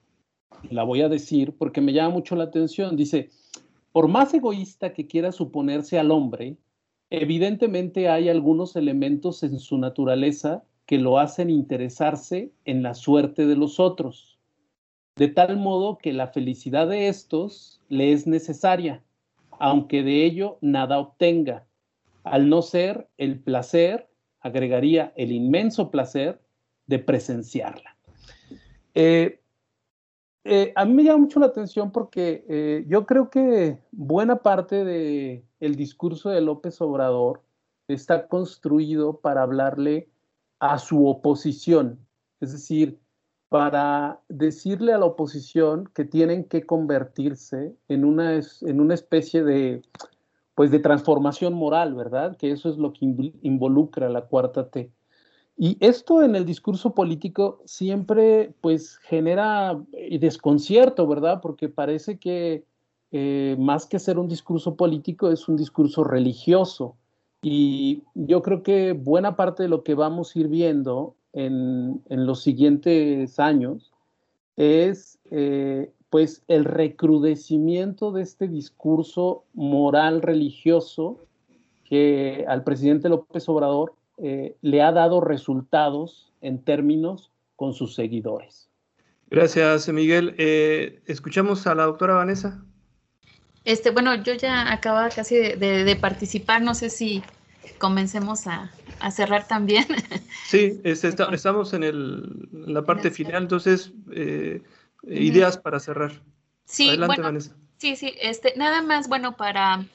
la voy a decir porque me llama mucho la atención, dice, por más egoísta que quiera suponerse al hombre, evidentemente hay algunos elementos en su naturaleza que lo hacen interesarse en la suerte de los otros, de tal modo que la felicidad de estos le es necesaria, aunque de ello nada obtenga. Al no ser el placer, agregaría el inmenso placer de presenciarla. Eh, eh, a mí me llama mucho la atención porque eh, yo creo que buena parte del el discurso de López Obrador está construido para hablarle a su oposición, es decir, para decirle a la oposición que tienen que convertirse en una, en una especie de, pues de transformación moral, ¿verdad? Que eso es lo que involucra la cuarta T. Y esto en el discurso político siempre pues genera eh, desconcierto, ¿verdad? Porque parece que eh, más que ser un discurso político es un discurso religioso. Y yo creo que buena parte de lo que vamos a ir viendo en, los siguientes años es eh, pues el recrudecimiento de este discurso moral religioso que al presidente López Obrador eh, le ha dado resultados en términos con sus seguidores. Gracias, Miguel. Eh, escuchamos a la doctora Vanessa. Este, bueno, yo ya acababa casi de, participar, no sé si comencemos a, cerrar también. Sí, estamos en, la parte final, entonces, eh, ideas para cerrar. Sí, Adelante, Vanessa. Sí, sí, este, nada más, bueno, para,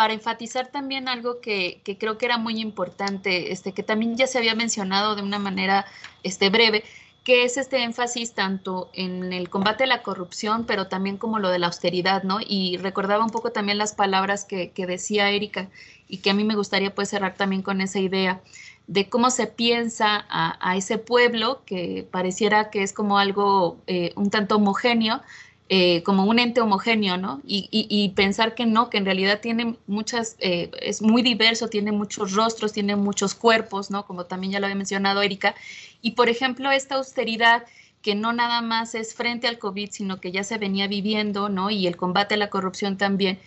para enfatizar también algo que, que, creo que era muy importante, este, que también ya se había mencionado de una manera este, breve, que es este énfasis tanto en el combate a la corrupción, pero también como lo de la austeridad, ¿no? Y recordaba un poco también las palabras que, decía Erika y que a mí me gustaría pues cerrar también con esa idea de cómo se piensa a, ese pueblo que pareciera que es como algo eh, un tanto homogéneo, eh, como un ente homogéneo, ¿no? Y, pensar que no, que en realidad tiene muchas, eh, es muy diverso, tiene muchos rostros, tiene muchos cuerpos, ¿no? Como también ya lo había mencionado Erika. Y por ejemplo, esta austeridad que no nada más es frente al COVID, sino que ya se venía viviendo, ¿no? Y el combate a la corrupción también,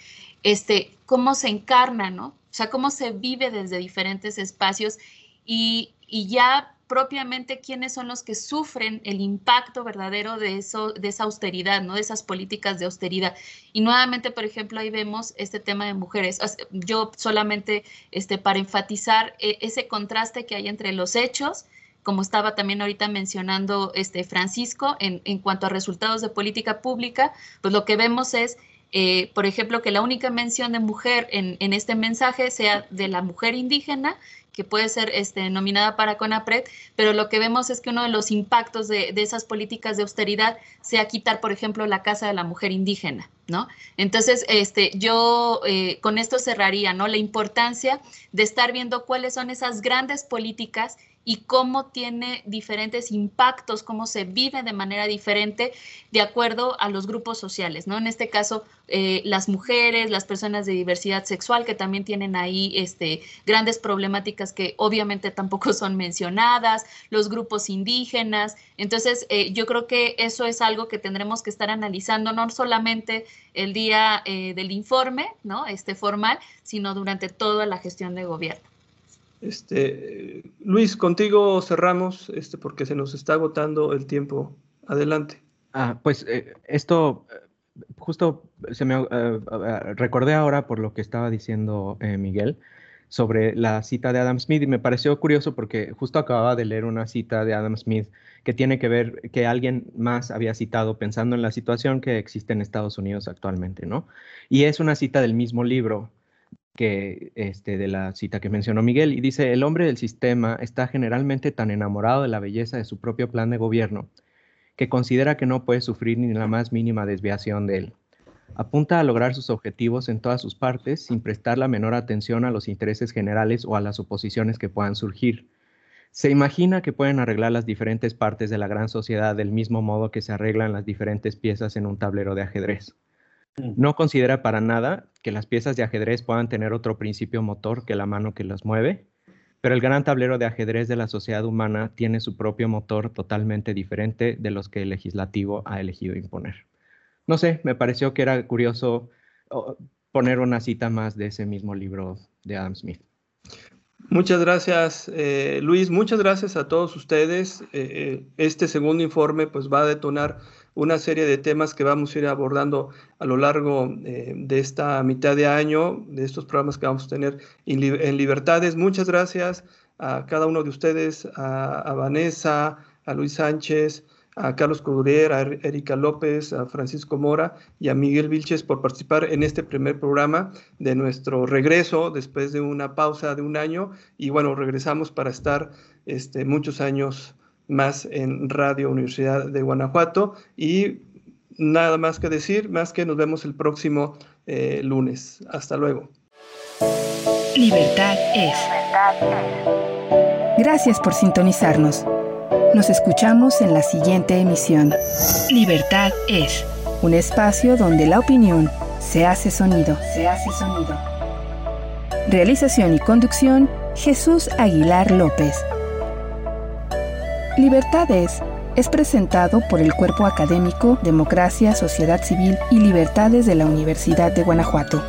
este, cómo se encarna, ¿no? O sea, cómo se vive desde diferentes espacios y, y ya propiamente quiénes son los que sufren el impacto verdadero de, eso, de esa austeridad, ¿no? de esas políticas de austeridad. Y nuevamente, por ejemplo, ahí vemos este tema de mujeres. Yo solamente este, para enfatizar eh, ese contraste que hay entre los hechos, como estaba también ahorita mencionando este Francisco, en, cuanto a resultados de política pública, pues lo que vemos es eh, por ejemplo, que la única mención de mujer en, este mensaje sea de la mujer indígena que puede ser este, nominada para CONAPRED, pero lo que vemos es que uno de los impactos de, esas políticas de austeridad sea quitar, por ejemplo, la casa de la mujer indígena, ¿no? Entonces, este, yo eh, con esto cerraría, ¿no? La importancia de estar viendo cuáles son esas grandes políticas y cómo tiene diferentes impactos, cómo se vive de manera diferente de acuerdo a los grupos sociales, ¿no? En este caso, eh, las mujeres, las personas de diversidad sexual que también tienen ahí este, grandes problemáticas que obviamente tampoco son mencionadas, los grupos indígenas. Entonces, eh, yo creo que eso es algo que tendremos que estar analizando, no solamente el día eh, del informe, ¿no? Este formal, sino durante toda la gestión de gobierno. Este, Luis, contigo cerramos este, porque se nos está agotando el tiempo. Adelante. Ah, pues esto justo se me eh, recordé ahora por lo que estaba diciendo Miguel sobre la cita de Adam Smith y me pareció curioso porque justo acababa de leer una cita de Adam Smith que tiene que ver que alguien más había citado pensando en la situación que existe en Estados Unidos actualmente, ¿no? Y es una cita del mismo libro que este, de la cita que mencionó Miguel y dice, el hombre del sistema está generalmente tan enamorado de la belleza de su propio plan de gobierno que considera que no puede sufrir ni la más mínima desviación de él. Apunta a lograr sus objetivos en todas sus partes sin prestar la menor atención a los intereses generales o a las oposiciones que puedan surgir. Se imagina que pueden arreglar las diferentes partes de la gran sociedad del mismo modo que se arreglan las diferentes piezas en un tablero de ajedrez. Mm. No considera para nada que las piezas de ajedrez puedan tener otro principio motor que la mano que las mueve, pero el gran tablero de ajedrez de la sociedad humana tiene su propio motor totalmente diferente de los que el legislativo ha elegido imponer no sé, me pareció que era curioso poner una cita más de ese mismo libro de Adam Smith. Muchas gracias, eh, Luis. Muchas gracias a todos ustedes. Eh, eh, este segundo informe pues, va a detonar una serie de temas que vamos a ir abordando a lo largo de esta mitad de año, de estos programas que vamos a tener en, Libertades. Muchas gracias a cada uno de ustedes, a Vanessa, a Luis Sánchez, a Carlos Codurer, a er-, Erika López, a Francisco Mora y a Miguel Vilches por participar en este primer programa de nuestro regreso después de una pausa de un año. Y bueno, regresamos para estar este, muchos años más en Radio Universidad de Guanajuato. Y nada más que decir, más que nos vemos el próximo eh, lunes. Hasta luego. Libertad es. Gracias por sintonizarnos. Nos escuchamos en la siguiente emisión. Libertad es un espacio donde la opinión se hace sonido. Se hace sonido. Realización y conducción Jesús Aguilar López. Libertad es es presentado por el Cuerpo Académico Democracia, Sociedad Civil y Libertades de la Universidad de Guanajuato.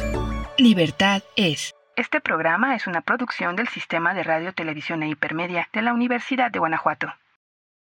Libertad es. Este programa es una producción del Sistema de Radio, Televisión e Hipermedia de la Universidad de Guanajuato.